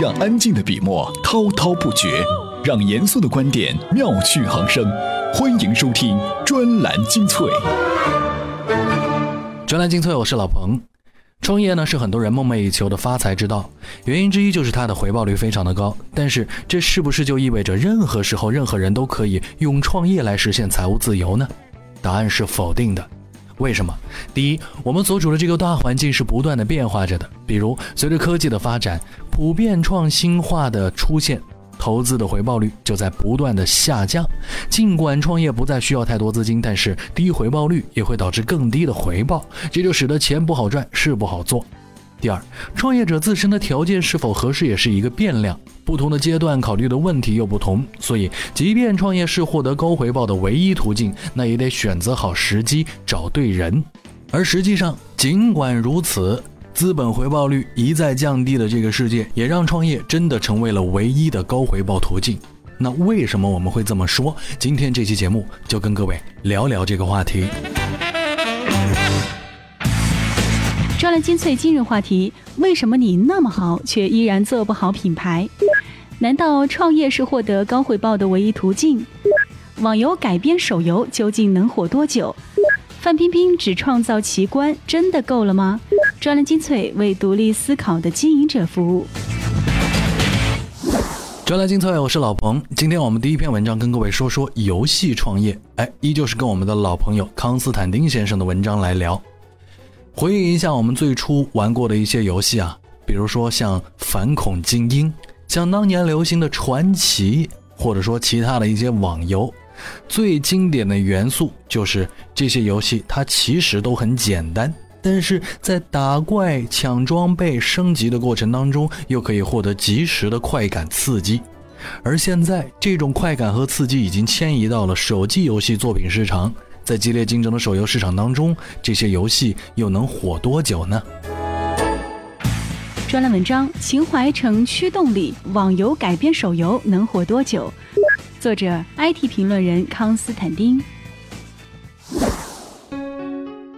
让安静的笔墨滔滔不绝，让严肃的观点妙趣横生。欢迎收听专栏精粹。专栏精粹，我是老彭。创业呢是很多人梦寐以求的发财之道，原因之一就是它的回报率非常的高。但是这是不是就意味着任何时候任何人都可以用创业来实现财务自由呢？答案是否定的。为什么？第一，我们所处的这个大环境是不断的变化着的，比如随着科技的发展，普遍创新化的出现。投资的回报率就在不断的下降，尽管创业不再需要太多资金，但是低回报率也会导致更低的回报，这就使得钱不好赚，事不好做。第二，创业者自身的条件是否合适也是一个变量，不同的阶段考虑的问题又不同，所以即便创业是获得高回报的唯一途径，那也得选择好时机，找对人。而实际上，尽管如此。资本回报率一再降低的这个世界，也让创业真的成为了唯一的高回报途径。那为什么我们会这么说？今天这期节目就跟各位聊聊这个话题。专栏精粹今日话题：为什么你那么好，却依然做不好品牌？难道创业是获得高回报的唯一途径？网游改编手游究竟能火多久？范冰冰只创造奇观，真的够了吗？专栏精粹为独立思考的经营者服务。专栏精粹，我是老彭。今天我们第一篇文章跟各位说说游戏创业。哎，依旧是跟我们的老朋友康斯坦丁先生的文章来聊。回忆一下我们最初玩过的一些游戏啊，比如说像《反恐精英》，像当年流行的《传奇》，或者说其他的一些网游。最经典的元素就是这些游戏，它其实都很简单，但是在打怪、抢装备、升级的过程当中，又可以获得及时的快感刺激。而现在，这种快感和刺激已经迁移到了手机游戏作品市场，在激烈竞争的手游市场当中，这些游戏又能火多久呢？专栏文章：情怀成驱动力，网游改编手游能火多久？作者：IT 评论人康斯坦丁。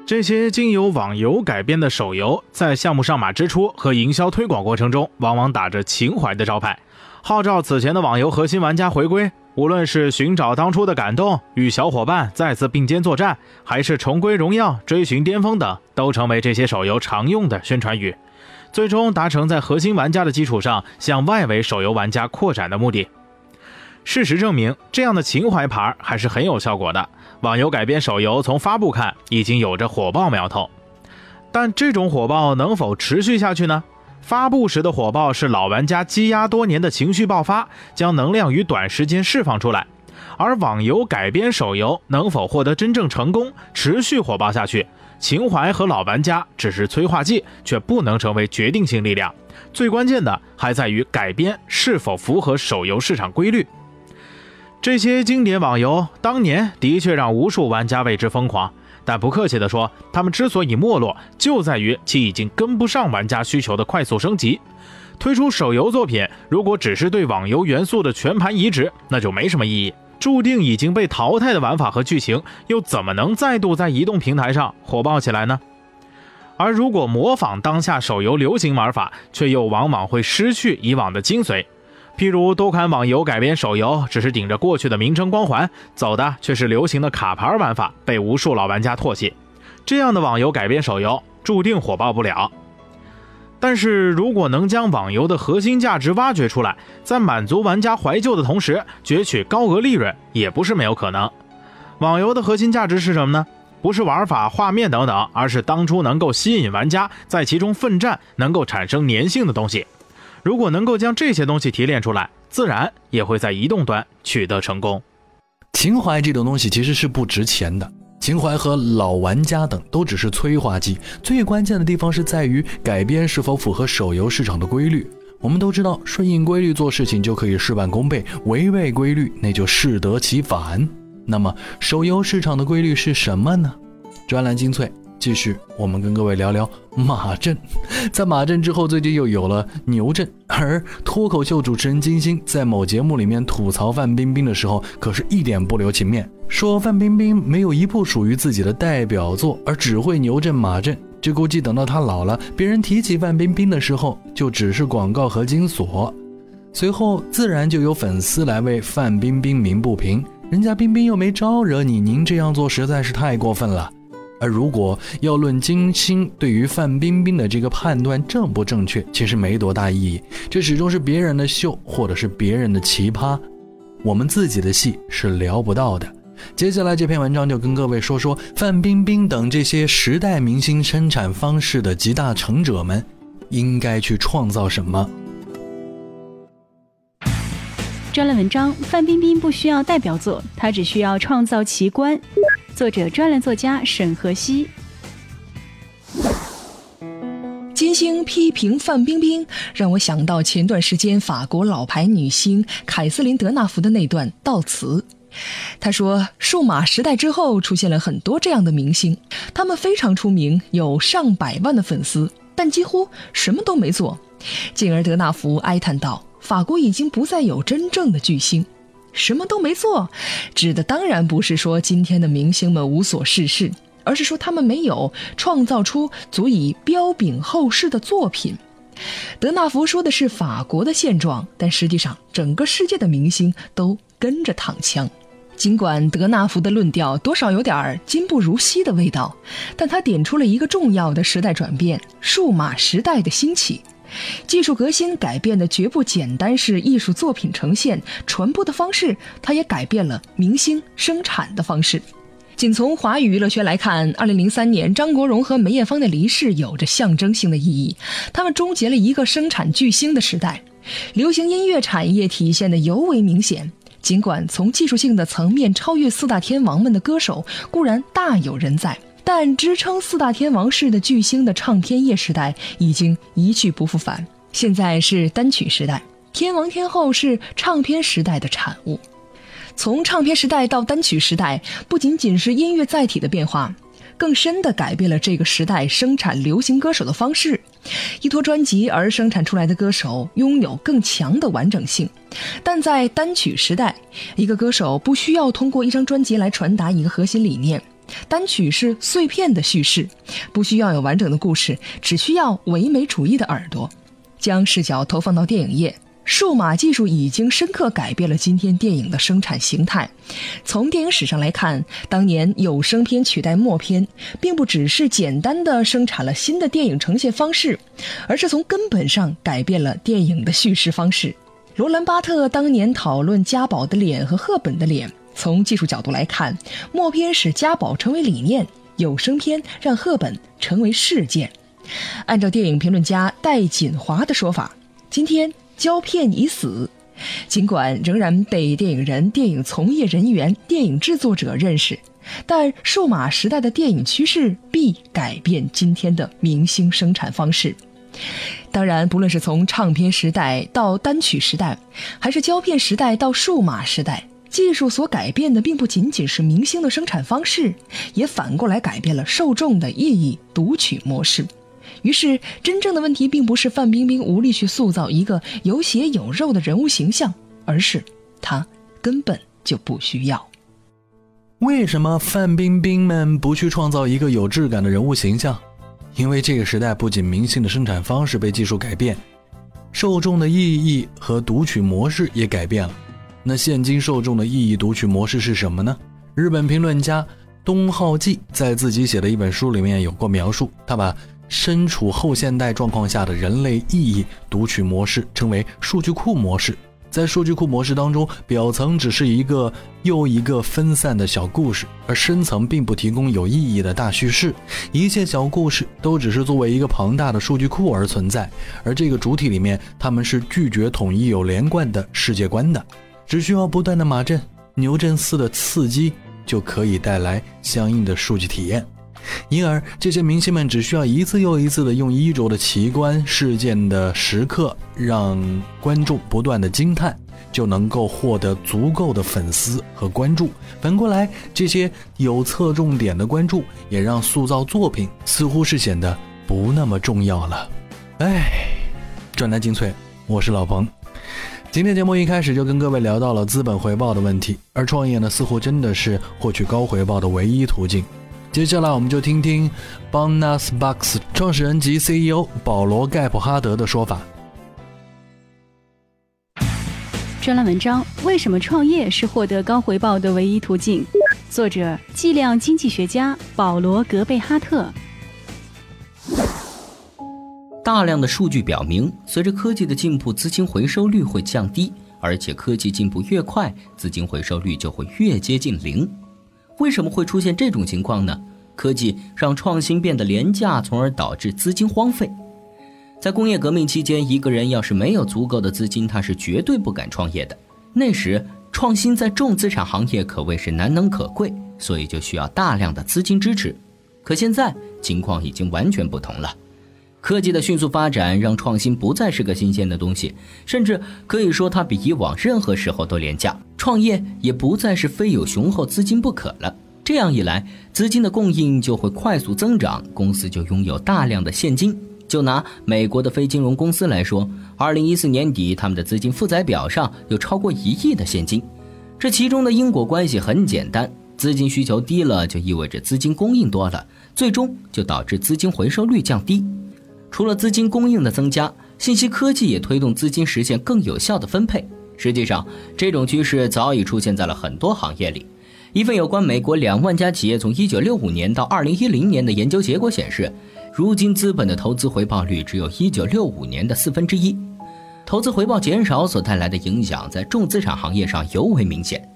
这些经由网游改编的手游，在项目上马之初和营销推广过程中，往往打着情怀的招牌，号召此前的网游核心玩家回归。无论是寻找当初的感动，与小伙伴再次并肩作战，还是重归荣耀、追寻巅峰等，都成为这些手游常用的宣传语，最终达成在核心玩家的基础上向外围手游玩家扩展的目的。事实证明，这样的情怀牌还是很有效果的。网游改编手游从发布看已经有着火爆苗头，但这种火爆能否持续下去呢？发布时的火爆是老玩家积压多年的情绪爆发，将能量于短时间释放出来；而网游改编手游能否获得真正成功，持续火爆下去，情怀和老玩家只是催化剂，却不能成为决定性力量。最关键的还在于改编是否符合手游市场规律。这些经典网游当年的确让无数玩家为之疯狂，但不客气地说，他们之所以没落，就在于其已经跟不上玩家需求的快速升级。推出手游作品，如果只是对网游元素的全盘移植，那就没什么意义。注定已经被淘汰的玩法和剧情，又怎么能再度在移动平台上火爆起来呢？而如果模仿当下手游流行玩法，却又往往会失去以往的精髓。譬如多款网游改编手游，只是顶着过去的名称光环，走的却是流行的卡牌玩法，被无数老玩家唾弃。这样的网游改编手游，注定火爆不了。但是如果能将网游的核心价值挖掘出来，在满足玩家怀旧的同时，攫取高额利润，也不是没有可能。网游的核心价值是什么呢？不是玩法、画面等等，而是当初能够吸引玩家在其中奋战，能够产生粘性的东西。如果能够将这些东西提炼出来，自然也会在移动端取得成功。情怀这种东西其实是不值钱的，情怀和老玩家等都只是催化剂。最关键的地方是在于改编是否符合手游市场的规律。我们都知道，顺应规律做事情就可以事半功倍，违背规律那就适得其反。那么，手游市场的规律是什么呢？专栏精粹。继续，我们跟各位聊聊马震。在马震之后，最近又有了牛震。而脱口秀主持人金星在某节目里面吐槽范冰冰的时候，可是一点不留情面，说范冰冰没有一部属于自己的代表作，而只会牛震马震。这估计等到她老了，别人提起范冰冰的时候，就只是广告和金锁。随后自然就有粉丝来为范冰冰鸣不平，人家冰冰又没招惹你，您这样做实在是太过分了。而如果要论金星对于范冰冰的这个判断正不正确，其实没多大意义，这始终是别人的秀，或者是别人的奇葩，我们自己的戏是聊不到的。接下来这篇文章就跟各位说说范冰冰等这些时代明星生产方式的集大成者们，应该去创造什么。专栏文章：范冰冰不需要代表作，她只需要创造奇观。作者：专栏作家沈河西。金星批评范冰冰，让我想到前段时间法国老牌女星凯瑟琳·德纳福的那段悼词。他说：“数码时代之后，出现了很多这样的明星，他们非常出名，有上百万的粉丝，但几乎什么都没做。”进而德纳福哀叹道：“法国已经不再有真正的巨星，什么都没做，指的当然不是说今天的明星们无所事事，而是说他们没有创造出足以彪炳后世的作品。”德纳福说的是法国的现状，但实际上整个世界的明星都跟着躺枪。尽管德纳福的论调多少有点儿今不如昔的味道，但他点出了一个重要的时代转变——数码时代的兴起。技术革新改变的绝不简单是艺术作品呈现、传播的方式，它也改变了明星生产的方式。仅从华语娱乐圈来看，二零零三年张国荣和梅艳芳的离世有着象征性的意义，他们终结了一个生产巨星的时代，流行音乐产业体现的尤为明显。尽管从技术性的层面超越四大天王们的歌手固然大有人在，但支撑四大天王式的巨星的唱片业时代已经一去不复返。现在是单曲时代，天王天后是唱片时代的产物。从唱片时代到单曲时代，不仅仅是音乐载体的变化。更深地改变了这个时代生产流行歌手的方式，依托专辑而生产出来的歌手拥有更强的完整性，但在单曲时代，一个歌手不需要通过一张专辑来传达一个核心理念，单曲是碎片的叙事，不需要有完整的故事，只需要唯美主义的耳朵，将视角投放到电影业。数码技术已经深刻改变了今天电影的生产形态。从电影史上来看，当年有声片取代默片，并不只是简单的生产了新的电影呈现方式，而是从根本上改变了电影的叙事方式。罗兰·巴特当年讨论家宝的脸和赫本的脸。从技术角度来看，默片使家宝成为理念，有声片让赫本成为事件。按照电影评论家戴锦华的说法，今天。胶片已死，尽管仍然被电影人、电影从业人员、电影制作者认识，但数码时代的电影趋势必改变今天的明星生产方式。当然，不论是从唱片时代到单曲时代，还是胶片时代到数码时代，技术所改变的并不仅仅是明星的生产方式，也反过来改变了受众的意义读取模式。于是，真正的问题并不是范冰冰无力去塑造一个有血有肉的人物形象，而是她根本就不需要。为什么范冰冰们不去创造一个有质感的人物形象？因为这个时代不仅明星的生产方式被技术改变，受众的意义和读取模式也改变了。那现今受众的意义读取模式是什么呢？日本评论家东浩纪在自己写的一本书里面有过描述，他把。身处后现代状况下的人类意义读取模式称为数据库模式。在数据库模式当中，表层只是一个又一个分散的小故事，而深层并不提供有意义的大叙事。一切小故事都只是作为一个庞大的数据库而存在，而这个主体里面，他们是拒绝统一有连贯的世界观的，只需要不断的马震、牛震似的刺激，就可以带来相应的数据体验。因而，这些明星们只需要一次又一次的用衣着的奇观、事件的时刻，让观众不断的惊叹，就能够获得足够的粉丝和关注。反过来，这些有侧重点的关注，也让塑造作品似乎是显得不那么重要了。哎，专栏精粹，我是老彭。今天节目一开始就跟各位聊到了资本回报的问题，而创业呢，似乎真的是获取高回报的唯一途径。接下来我们就听听 Bonus Box 创始人及 CEO 保罗盖普哈德的说法。专栏文章：为什么创业是获得高回报的唯一途径？作者：计量经济学家保罗格贝哈特。大量的数据表明，随着科技的进步，资金回收率会降低，而且科技进步越快，资金回收率就会越接近零。为什么会出现这种情况呢？科技让创新变得廉价，从而导致资金荒废。在工业革命期间，一个人要是没有足够的资金，他是绝对不敢创业的。那时，创新在重资产行业可谓是难能可贵，所以就需要大量的资金支持。可现在情况已经完全不同了，科技的迅速发展让创新不再是个新鲜的东西，甚至可以说它比以往任何时候都廉价。创业也不再是非有雄厚资金不可了。这样一来，资金的供应就会快速增长，公司就拥有大量的现金。就拿美国的非金融公司来说，二零一四年底，他们的资金负债表上有超过一亿的现金。这其中的因果关系很简单：资金需求低了，就意味着资金供应多了，最终就导致资金回收率降低。除了资金供应的增加，信息科技也推动资金实现更有效的分配。实际上，这种趋势早已出现在了很多行业里。一份有关美国两万家企业从1965年到2010年的研究结果显示，如今资本的投资回报率只有一965年的四分之一。投资回报减少所带来的影响，在重资产行业上尤为明显。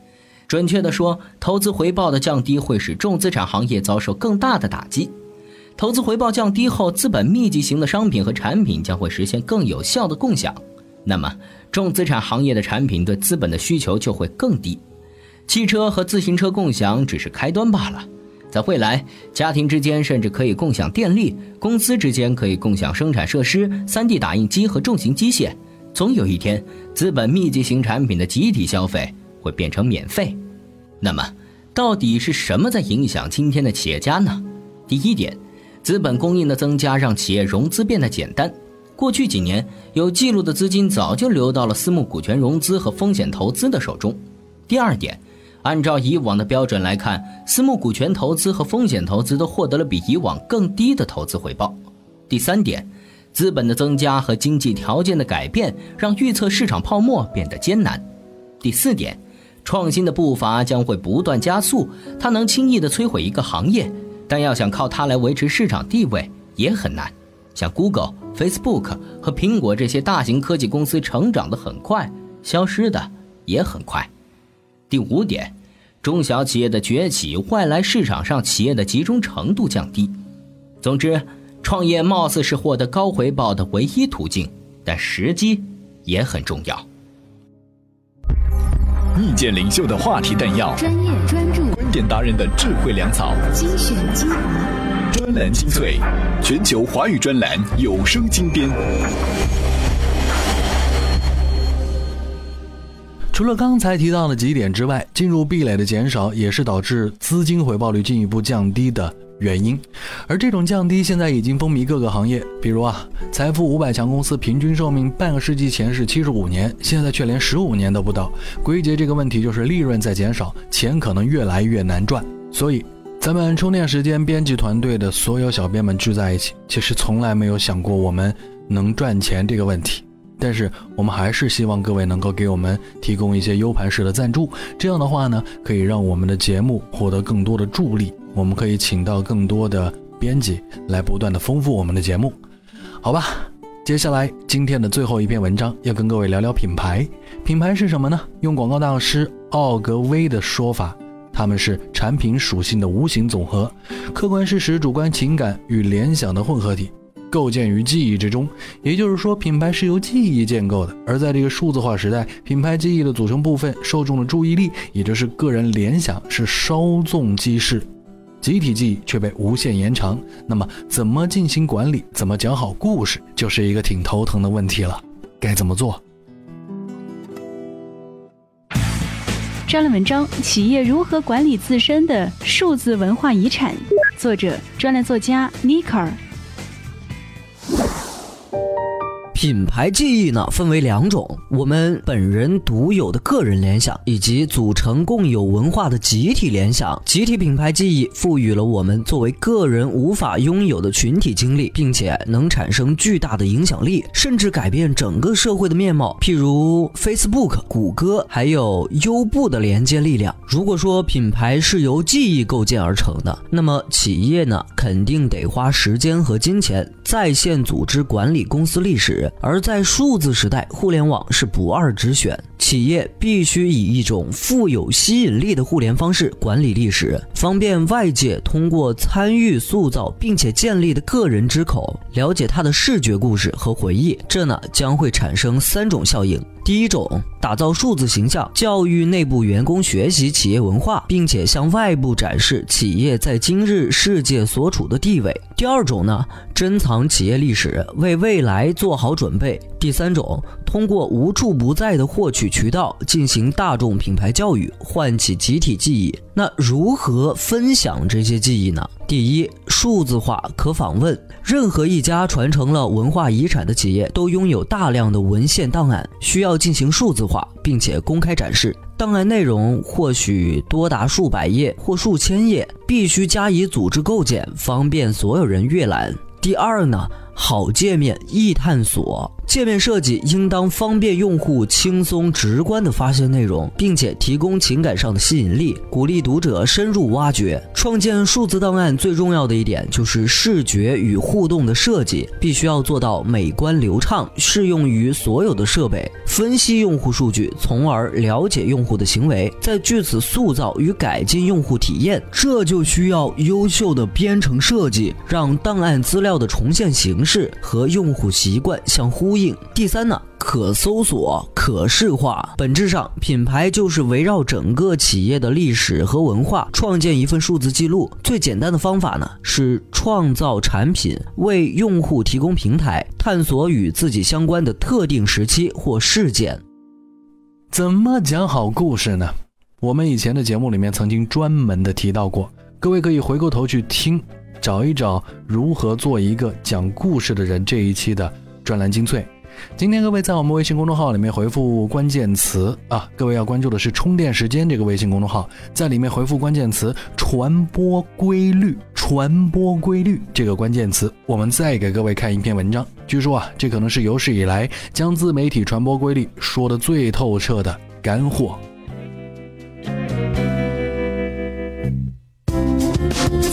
准确地说，投资回报的降低会使重资产行业遭受更大的打击。投资回报降低后，资本密集型的商品和产品将会实现更有效的共享。那么，重资产行业的产品对资本的需求就会更低，汽车和自行车共享只是开端罢了。在未来，家庭之间甚至可以共享电力，公司之间可以共享生产设施、3D 打印机和重型机械。总有一天，资本密集型产品的集体消费会变成免费。那么，到底是什么在影响今天的企业家呢？第一点，资本供应的增加让企业融资变得简单。过去几年，有记录的资金早就流到了私募股权融资和风险投资的手中。第二点，按照以往的标准来看，私募股权投资和风险投资都获得了比以往更低的投资回报。第三点，资本的增加和经济条件的改变让预测市场泡沫变得艰难。第四点，创新的步伐将会不断加速，它能轻易地摧毁一个行业，但要想靠它来维持市场地位也很难。像 Google、Facebook 和苹果这些大型科技公司成长的很快，消失的也很快。第五点，中小企业的崛起，外来市场上企业的集中程度降低。总之，创业貌似是获得高回报的唯一途径，但时机也很重要。意见领袖的话题弹药，专业专注，达人的智慧粮草，精选精华，专栏精粹，全球华语专栏有声精编。除了刚才提到的几点之外，进入壁垒的减少也是导致资金回报率进一步降低的原因。而这种降低现在已经风靡各个行业，比如啊，财富五百强公司平均寿命半个世纪前是七十五年，现在却连十五年都不到。归结这个问题就是利润在减少，钱可能越来越难赚。所以，咱们充电时间编辑团队的所有小编们聚在一起，其实从来没有想过我们能赚钱这个问题。但是我们还是希望各位能够给我们提供一些 U 盘式的赞助，这样的话呢，可以让我们的节目获得更多的助力。我们可以请到更多的编辑来不断的丰富我们的节目，好吧？接下来今天的最后一篇文章要跟各位聊聊品牌。品牌是什么呢？用广告大师奥格威的说法，他们是产品属性的无形总和，客观事实、主观情感与联想的混合体。构建于记忆之中，也就是说，品牌是由记忆建构的。而在这个数字化时代，品牌记忆的组成部分，受众的注意力，也就是个人联想，是稍纵即逝，集体记忆却被无限延长。那么，怎么进行管理？怎么讲好故事，就是一个挺头疼的问题了。该怎么做？专栏文章：企业如何管理自身的数字文化遗产？作者：专栏作家尼克尔。品牌记忆呢，分为两种：我们本人独有的个人联想，以及组成共有文化的集体联想。集体品牌记忆赋予了我们作为个人无法拥有的群体经历，并且能产生巨大的影响力，甚至改变整个社会的面貌。譬如 Facebook、谷歌，还有优步的连接力量。如果说品牌是由记忆构建而成的，那么企业呢，肯定得花时间和金钱在线组织管理公司历史。而在数字时代，互联网是不二之选。企业必须以一种富有吸引力的互联方式管理历史，方便外界通过参与塑造并且建立的个人之口了解他的视觉故事和回忆。这呢将会产生三种效应。第一种，打造数字形象，教育内部员工学习企业文化，并且向外部展示企业在今日世界所处的地位。第二种呢，珍藏企业历史，为未来做好准备。第三种，通过无处不在的获取渠道进行大众品牌教育，唤起集体记忆。那如何分享这些记忆呢？第一，数字化可访问。任何一家传承了文化遗产的企业，都拥有大量的文献档案，需要进行数字化，并且公开展示。档案内容或许多达数百页或数千页，必须加以组织构建，方便所有人阅览。第二呢，好界面易探索。界面设计应当方便用户轻松直观地发现内容，并且提供情感上的吸引力，鼓励读者深入挖掘。创建数字档案最重要的一点就是视觉与互动的设计，必须要做到美观流畅，适用于所有的设备。分析用户数据，从而了解用户的行为，再据此塑造与改进用户体验，这就需要优秀的编程设计，让档案资料的重现形式和用户习惯相呼。呼应。第三呢，可搜索、可视化，本质上品牌就是围绕整个企业的历史和文化，创建一份数字记录。最简单的方法呢，是创造产品，为用户提供平台，探索与自己相关的特定时期或事件。怎么讲好故事呢？我们以前的节目里面曾经专门的提到过，各位可以回过头去听，找一找如何做一个讲故事的人这一期的。专栏精粹，今天各位在我们微信公众号里面回复关键词啊，各位要关注的是充电时间这个微信公众号，在里面回复关键词传播规律，传播规律这个关键词，我们再给各位看一篇文章。据说啊，这可能是有史以来将自媒体传播规律说的最透彻的干货。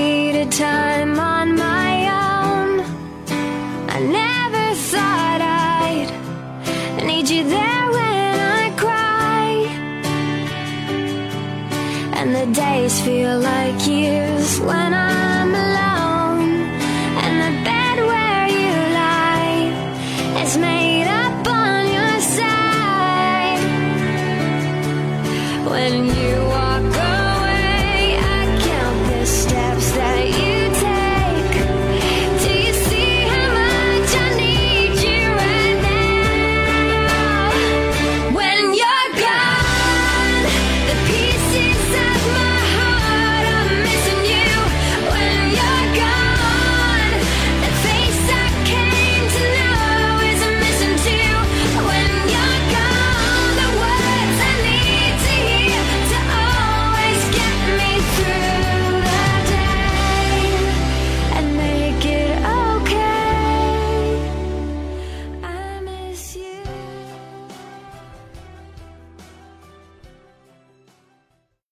Needed time on my own. I never thought I'd need you there when I cry. And the days feel like years when I